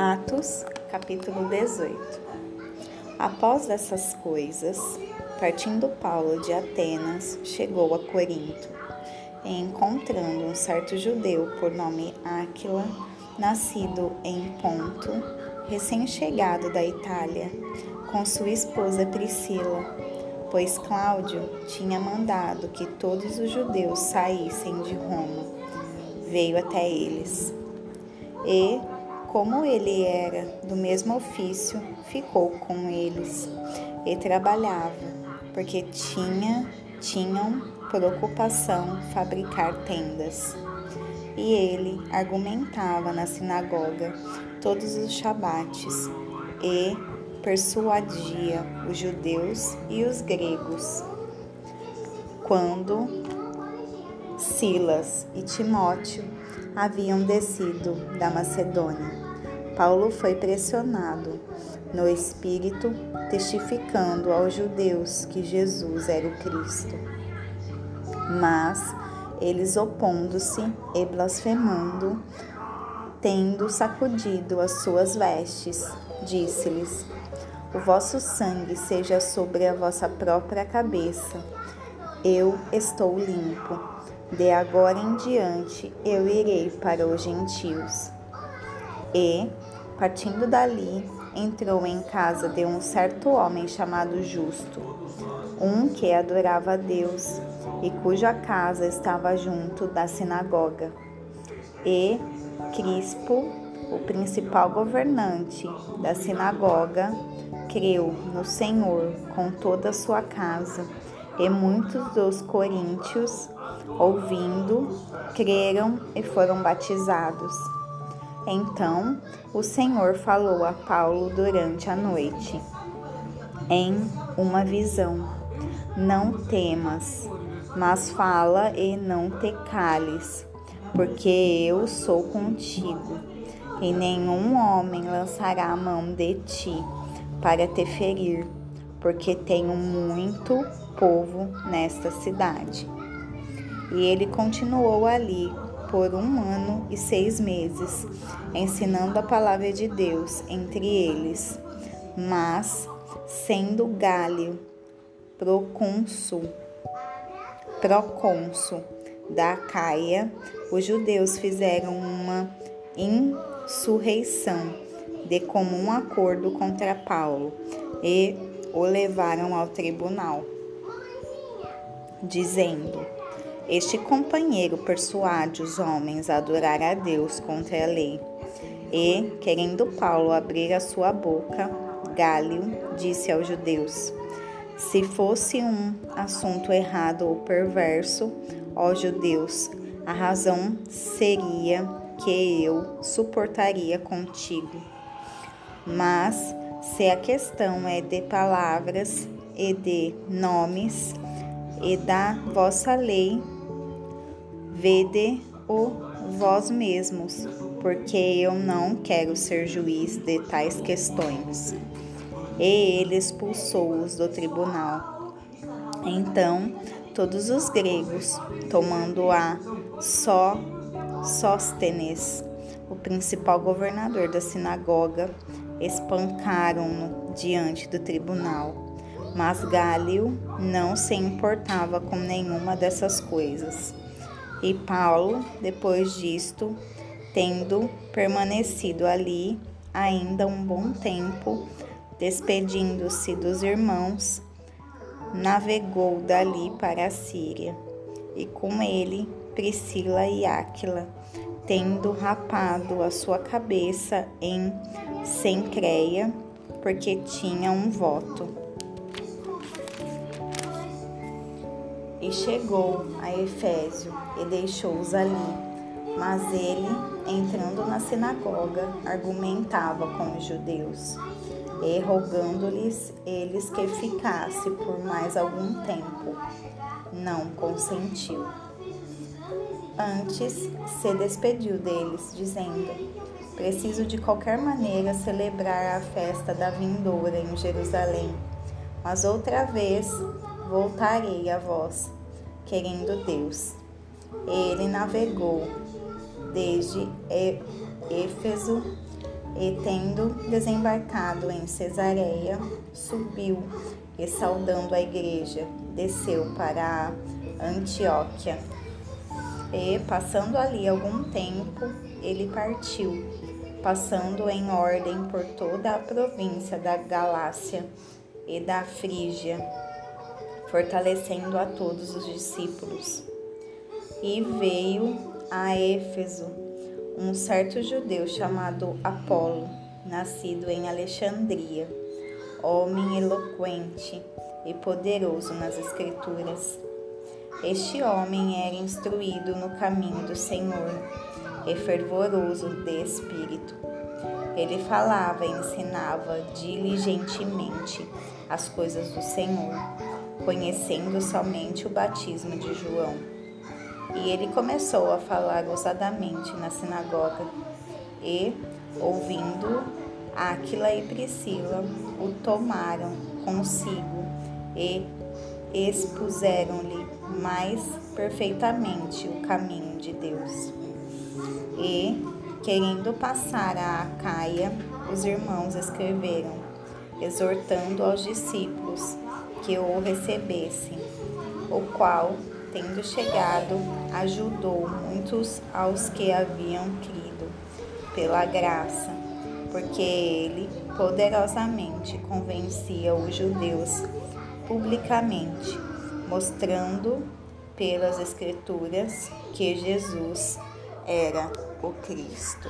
Atos, capítulo 18. Após essas coisas, partindo Paulo de Atenas, chegou a Corinto, e encontrando um certo judeu por nome Áquila, nascido em Ponto, recém-chegado da Itália, com sua esposa Priscila, pois Cláudio tinha mandado que todos os judeus saíssem de Roma, veio até eles. E como ele era do mesmo ofício, ficou com eles e trabalhava, porque tinha, tinham por ocupação fabricar tendas. E ele argumentava na sinagoga todos os shabates e persuadia os judeus e os gregos. Quando Silas e Timóteo haviam descido da Macedônia. Paulo foi pressionado no espírito, testificando aos judeus que Jesus era o Cristo. Mas eles, opondo-se e blasfemando, tendo sacudido as suas vestes, disse-lhes: O vosso sangue seja sobre a vossa própria cabeça. Eu estou limpo de agora em diante eu irei para os gentios. E, partindo dali, entrou em casa de um certo homem chamado Justo, um que adorava a Deus e cuja casa estava junto da sinagoga. E Crispo, o principal governante da sinagoga, creu no Senhor com toda a sua casa, e muitos dos coríntios ouvindo, creram e foram batizados. Então o Senhor falou a Paulo durante a noite, em uma visão: Não temas, mas fala e não te cales, porque eu sou contigo, e nenhum homem lançará a mão de ti para te ferir, porque tenho muito povo nesta cidade. E ele continuou ali por um ano e seis meses, ensinando a palavra de Deus entre eles. Mas, sendo Gálio procônsul, procônsul da Caia, os judeus fizeram uma insurreição de comum acordo contra Paulo e o levaram ao tribunal, dizendo: este companheiro persuade os homens a adorar a Deus contra a lei. E, querendo Paulo abrir a sua boca, Gálio disse aos judeus: Se fosse um assunto errado ou perverso, ó judeus, a razão seria que eu suportaria contigo. Mas se a questão é de palavras e de nomes e da vossa lei, Vede-o vós mesmos, porque eu não quero ser juiz de tais questões. E ele expulsou-os do tribunal. Então, todos os gregos, tomando a só Sóstenes, o principal governador da sinagoga, espancaram-no diante do tribunal. Mas Gálio não se importava com nenhuma dessas coisas. E Paulo, depois disto, tendo permanecido ali ainda um bom tempo, despedindo-se dos irmãos, navegou dali para a Síria, e com ele Priscila e Áquila, tendo rapado a sua cabeça em Sencreia, porque tinha um voto. E chegou a Efésio e deixou-os ali. Mas ele, entrando na sinagoga, argumentava com os judeus, e rogando-lhes eles que ficasse por mais algum tempo. Não consentiu. Antes se despediu deles, dizendo: Preciso de qualquer maneira celebrar a festa da vindoura em Jerusalém, mas outra vez voltarei a vós, querendo Deus. Ele navegou desde Éfeso E tendo desembarcado em Cesareia, subiu e saudando a igreja, desceu para Antioquia. E passando ali algum tempo, ele partiu, passando em ordem por toda a província da Galácia e da Frígia, fortalecendo a todos os discípulos. E veio a Éfeso um certo judeu chamado Apolo, nascido em Alexandria, homem eloquente e poderoso nas Escrituras. Este homem era instruído no caminho do Senhor e fervoroso de espírito. Ele falava e ensinava diligentemente as coisas do Senhor, conhecendo somente o batismo de João. E ele começou a falar ousadamente na sinagoga, e, ouvindo, Áquila e Priscila o tomaram consigo e expuseram-lhe mais perfeitamente o caminho de Deus. E, querendo passar a Acaia, os irmãos escreveram, exortando aos discípulos que o recebessem, o qual, tendo chegado, ajudou muitos aos que haviam crido pela graça, porque ele poderosamente convencia os judeus publicamente, mostrando pelas Escrituras que Jesus era o Cristo.